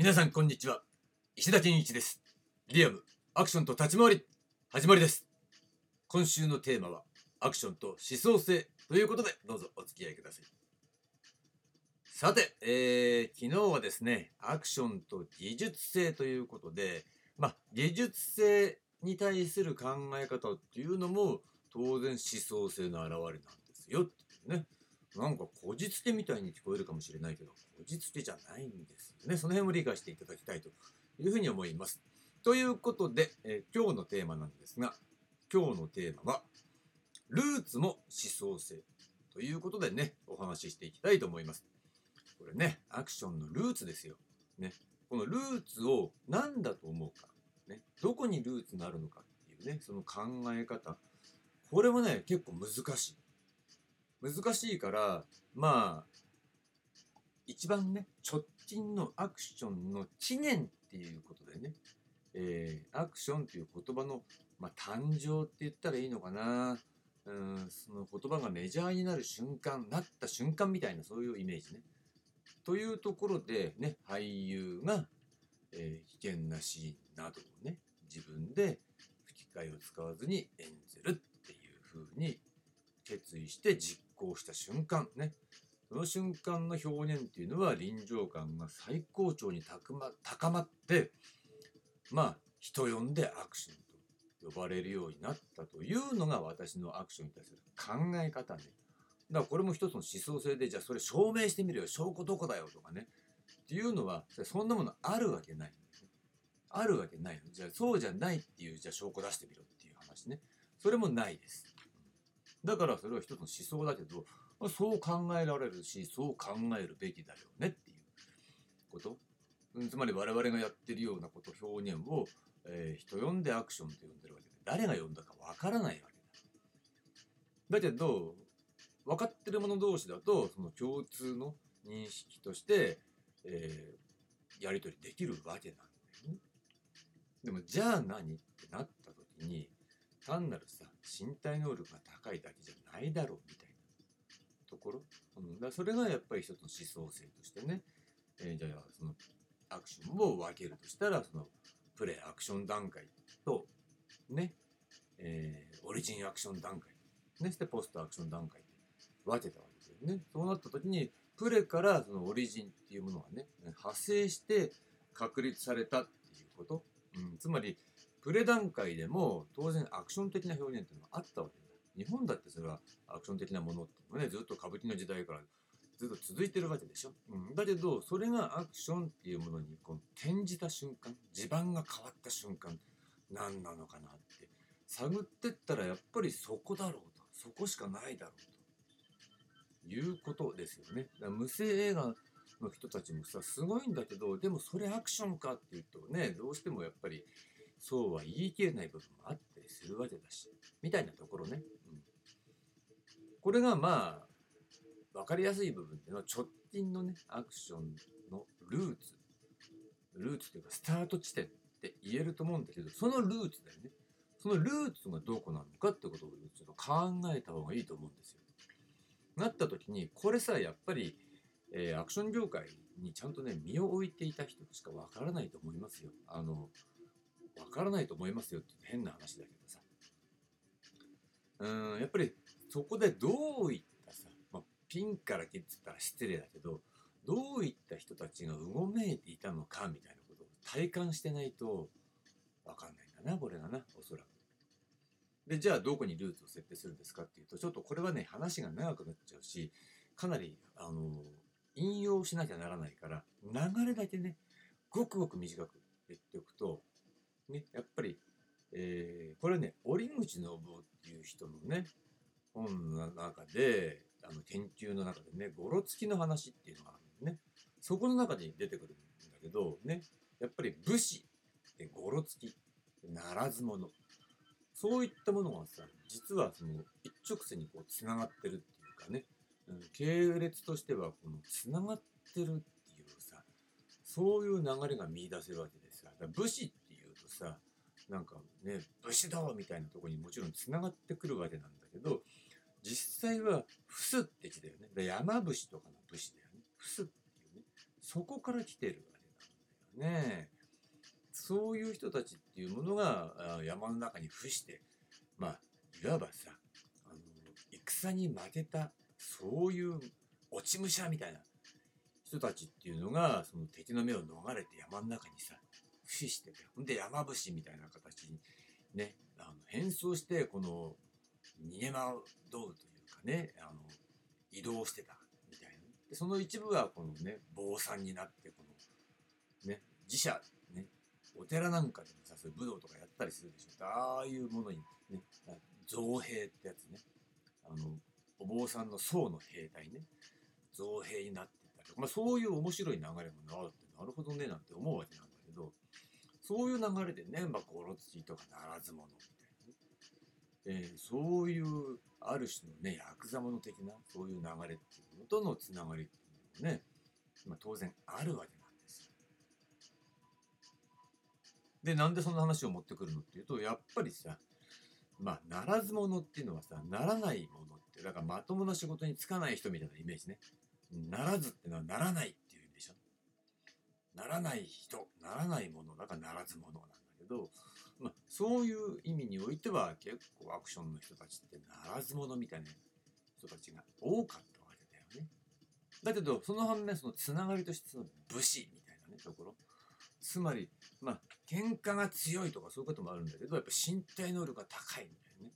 皆さんこんにちは。石田健一です。リアムアクションと立ち回り始まりです。今週のテーマはアクションと思想性ということでどうぞお付き合いください。さて、えー、昨日はですねアクションと技術性ということでまあ技術性に対する考え方っていうのも当然思想性の表れなんですよっていうね。なんかこじつけみたいに聞こえるかもしれないけど、こじつけじゃないんですよね。その辺を理解していただきたいというふうに思います。ということで、えー、今日のテーマなんですが、今日のテーマは、ルーツも思想性ということでね、お話ししていきたいと思います。これね、アクションのルーツですよ。ね、このルーツを何だと思うか、ね、どこにルーツがあるのかっていうね、その考え方、これもね、結構難しい。難しいからまあ一番ね直近のアクションの知念っていうことでね、えー、アクションっていう言葉の、まあ、誕生って言ったらいいのかなうんその言葉がメジャーになる瞬間なった瞬間みたいなそういうイメージね。というところでね俳優が、えー、危険なシーンなどをね自分で吹き替えを使わずに演じるっていう風に決意して実行した瞬間ね。その瞬間の表現っていうのは臨場感が最高潮に高まってまあ人呼んでアクションと呼ばれるようになったというのが私のアクションに対する考え方ね。だからこれも一つの思想性でじゃあそれ証明してみるよ。証拠どこだよとかね。っていうのはそんなものあるわけない。あるわけないの。じゃあそうじゃないっていうじゃあ証拠出してみろっていう話ね。それもないです。だからそれは一つの思想だけど、そう考えられるし、そう考えるべきだよねっていうこと。つまり我々がやってるようなこと、表現を、えー、人呼んでアクションと呼んでるわけで、誰が呼んだかわからないわけだ。だけど、分かってる者同士だと、その共通の認識として、えー、やり取りできるわけなんだよね。でも、じゃあ何ってなった時に、単なるさ身体能力が高いだけじゃないだろうみたいな。ところ、うん、だそれがやっぱり一つの思想性としてね、えー、じゃあそのアクションを分けるとしたらそのプレイアクション段階とね、えー、オリジンアクション段階ねしてポストアクション段階で分けたわけですよね。そうなった時にプレからそのオリジンっていうものがね派生して確立されたっていうこと、うん、つまりプレ段階でも当然アクション的な表現っていうのがあったわけだ。日本だってそれはアクション的なものっていうのはね、ずっと歌舞伎の時代からずっと続いてるわけでしょ。うん、だけど、それがアクションっていうものにこう転じた瞬間、地盤が変わった瞬間、何なのかなって探ってったらやっぱりそこだろうと、そこしかないだろうということですよね。だから無声映画の人たちもさ、すごいんだけど、でもそれアクションかっていうとね、どうしてもやっぱりそうは言い切れない部分もあったりするわけだし、みたいなところね。うん、これがまあ、分かりやすい部分っていうのは直近のね、アクションのルーツ。ルーツというか、スタート地点って言えると思うんだけど、そのルーツだよね。そのルーツがどこなのかってことをちょっと考えた方がいいと思うんですよ。なった時に、これさ、やっぱり、えー、アクション業界にちゃんとね、身を置いていた人しかわからないと思いますよ。あの、わからないと思いますよって変な話だけどさ。うん、やっぱりそこでどういったさ、まあ、ピンから切ってたら失礼だけど、どういった人たちがうごめいていたのかみたいなことを体感してないとわかんないんだな、これがな、おそらく。で、じゃあどこにルーツを設定するんですかっていうと、ちょっとこれはね、話が長くなっちゃうし、かなり、あの、引用しなきゃならないから、流れだけね、ごくごく短く言っておくと、ね、やっぱり、えー、これね、折口信夫っていう人のね、本の中で、あの研究の中でね、ゴロつきの話っていうのがあるんね。そこの中に出てくるんだけど、ね、やっぱり武士、ゴロつき、ならず者、そういったものがさ、実はその一直線にこう繋がってるっていうかね、うん、系列としてはこの繋がってるっていうさ、そういう流れが見出せるわけですよ。武士っさなんかね武士道みたいなとこにもちろんつながってくるわけなんだけど実際は伏すって字だよね。山伏とかの武士だよね。伏すっていうね。そこから来てるわけなんだよね。そういう人たちっていうものが山の中に伏してまあいわばさあの戦に負けたそういう落ち武者みたいな人たちっていうのがその敵の目を逃れて山の中にさ伏しててほんで山伏みたいな形にねあの変装してこの逃げ惑うというかねあの移動してたみたいな。でその一部はこのね坊さんになってこのね自社ねお寺なんかでもさそういう武道とかやったりするでしょ。ああいうものにね造兵ってやつね。あのお坊さんの僧の兵隊ね。造兵になってたりまあ、そういう面白い流れもなってなるほどねなんて思うわけなんどそういう流れでね、まあ、ゴロツとかならず者みたいなね、えー、そういうある種のねヤクザ者的なそういう流れっていうのとのつながりっていうのもね、まあ、当然あるわけなんですよ。でなんでその話を持ってくるのっていうとやっぱりさまあならず者っていうのはさならないものってだからまともな仕事に就かない人みたいなイメージね。ならずってのはならないならない人、ならないものだからならず者なんだけど、まあ、そういう意味においては結構アクションの人たちってならず者みたいな人たちが多かったわけだよね。だけど、その反面、そのつながりとしての武士みたいなね、ところ。つまり、まあ、喧嘩が強いとかそういうこともあるんだけど、やっぱ身体能力が高いみたいなね。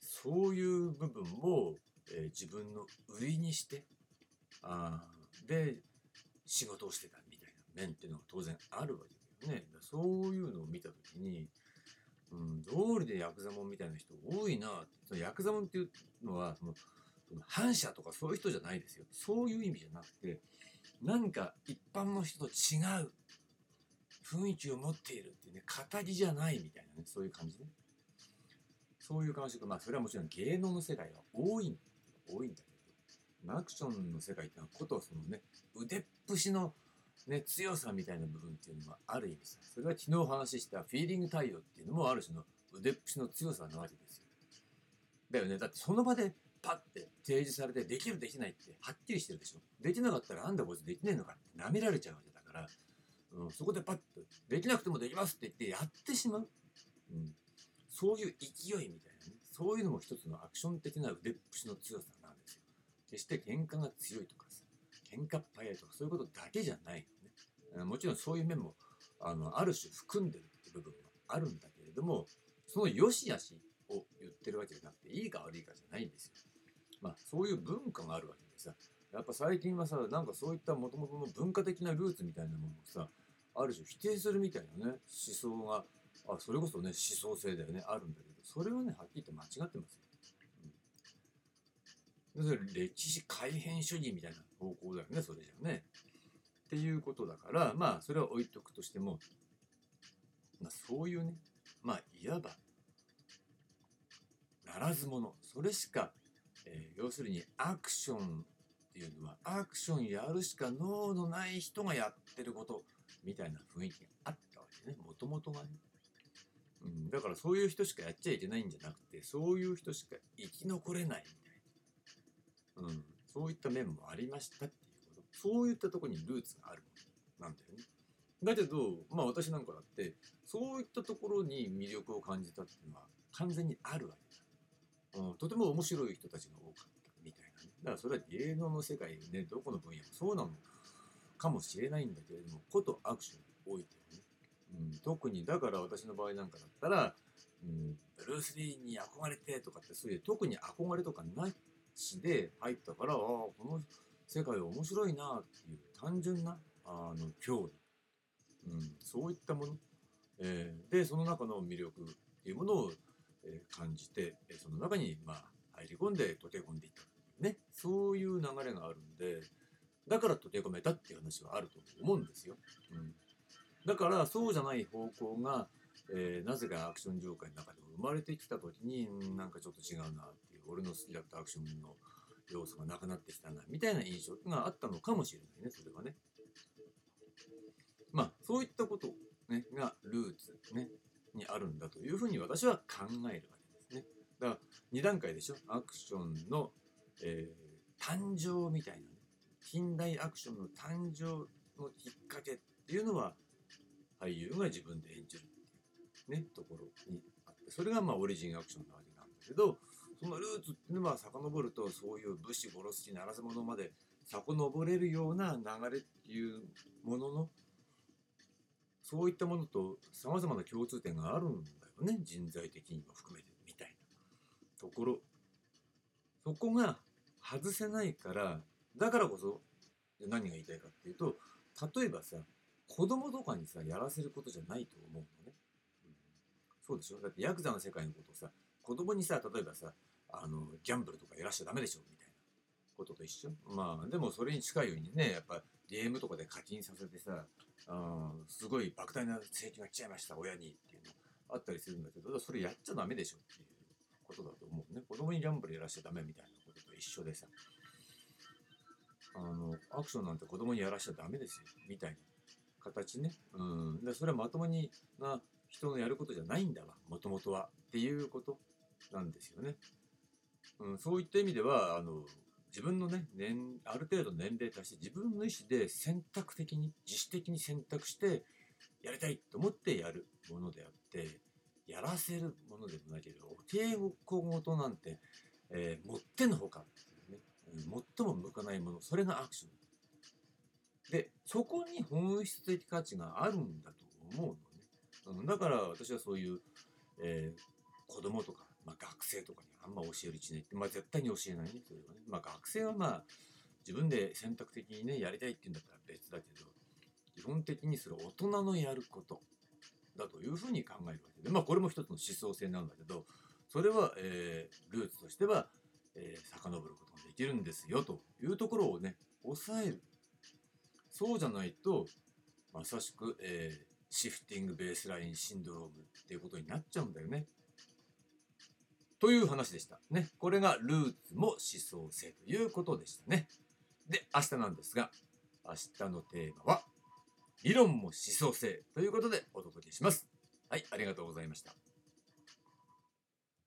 そういう部分も、えー、自分の売りにして、あで仕事をしてたみたいな面っていうのが当然あるわけだよね。そういうのを見た時に、うん、道理でヤクザモンみたいな人多いなそのヤクザモンっていうのはそのその反社とかそういう人じゃないですよ。そういう意味じゃなくて何か一般の人と違う雰囲気を持っているっていうね語りじゃないみたいなねそういう感じね。そういう感触まあそれはもちろん芸能の世界は多い多いんだけどアクションの世界ってのはことそのね腕っぷしのね強さみたいな部分っていうのはある意味さそれは昨日お話ししたフィーリング対応っていうのもある種の腕っぷしの強さなわけですよ。だよね。だってその場でパッて提示されてできるできないってはっきりしてるでしょ。できなかったらあんだこいつできねえのかって舐められちゃうわけだから、うん、そこでパッとできなくてもできますって言ってやってしまう、うん、そういう勢いみたいなねそういうのも一つのアクション的な腕っぷしの強さなんですよ。決して喧嘩が強いとかさ、喧嘩っ早いとかそういうことだけじゃないのね。もちろんそういう面もあのある種含んでるって部分はあるんだけれども、その良し悪しを言ってるわけじゃなくて、いいか悪いかじゃないんですよ。まあそういう文化があるわけでさ、やっぱ最近はさ、なんかそういったもともとの文化的なルーツみたいなものをさ、ある種否定するみたいなね、思想が、あそれこそね、思想性だよね、あるんだけど、それはね、はっきり言って間違ってますよ。歴史改変主義みたいな方向だよね、それじゃね。っていうことだから、まあ、それは置いとくとしても、まあ、そういうね、まあ、いわば、ならず者、それしか、えー、要するにアクションっていうのは、アクションやるしか脳のない人がやってることみたいな雰囲気があったわけね、もともとがね。うん、だからそういう人しかやっちゃいけないんじゃなくて、そういう人しか生き残れないみたいうん、そういった面もありましたっていうこと。そういったところにルーツがある。ものなんだよね。だけどまあ私なんかだってそういったところに魅力を感じたっていうのは完全にあるわけ。だ、うん、とても面白い人たちが多かったみたいなね。だからそれは芸能の世界ねどこの分野もそうなのかもしれないんだけれどもことアクションにおいてはね、うん、特にだから私の場合なんかだったらうん、ブルース・リーに憧れてとかってそういう特に憧れとかない詩で入ったから、ああ、この世界面白いなっていう単純なあの興味、うん、そういったもの、えー、で、その中の魅力っていうものを、えー、感じて、その中に、まあ、入り込んで溶け込んでいったね、そういう流れがあるんで、だから溶け込めたっていう話はあると思うんですよ。うん、だからそうじゃない方向が、えー、なぜかアクション業界の中で生まれてきた時になんかちょっと違うな俺の好きだったアクションの要素がなくなってきたな、みたいな印象があったのかもしれないね、それはね。まあ、そういったこと、ね、がルーツ、ね、にあるんだというふうに私は考えるわけですね。だから、2段階でしょアクションの、えー、誕生みたいなね。近代アクションの誕生のきっかけっていうのは、俳優が自分で演じるっていうねところにあってそれがまあオリジンアクションなわけなんだけどそのルーツっていうのは遡るとそういう武士殺しならず者まで遡れるような流れっていうもののそういったものとさまざまな共通点があるんだよね人材的にも含めてみたいなところ。そこが外せないからだからこそ何が言いたいかっていうと例えばさ子供とかにさやらせることじゃないと思うのね、うん、そうでしょ？だってヤクザの世界のことをさ子供にさ例えばさあのギャンブルとかやらしちゃダメでしょみたいなことと一緒。まあでもそれに近いようにねやっぱゲームとかで課金させてさあすごい莫大な請求が来ちゃいました親にっていうのあったりするんだけどそれやっちゃダメでしょっていうことだと思うね。子供にギャンブルやらしちゃダメみたいなことと一緒でさ。あのアクションなんて子供にやらしちゃダメですよみたいな形ね。うん。でそれはまともにな人のやることじゃないんだわもともとは。っていうことなんですよね、うん、そういった意味ではあの自分のね年ある程度年齢に達して自分の意思で選択的に自主的に選択してやりたいと思ってやるものであってやらせるものでもないけどお稽古事なんて、えー、もってのほかっていうね、最も向かないものそれがアクション。でそこに本質的価値があるんだと思うのね、だから私はそういう、えー、子供とかまあ、学生とかにんま教える1年って、まあ、絶対に教えないねそれはね、まあ、学生はまあ自分で選択的にねやりたいっていうんだったら別だけど基本的にそれ大人のやることだというふうに考えるわけで。まあこれも一つの思想性なんだけどそれは、えー、ルーツとしては、えー、遡ることができるんですよというところをね抑える。そうじゃないとまさしく、えー、シフティングベースラインシンドロームっていうことになっちゃうんだよね。という話でした。ね。これがルーツも思想性ということでしたね。で、明日なんですが、明日のテーマは、理論も思想性ということでお届けします。はい、ありがとうございました。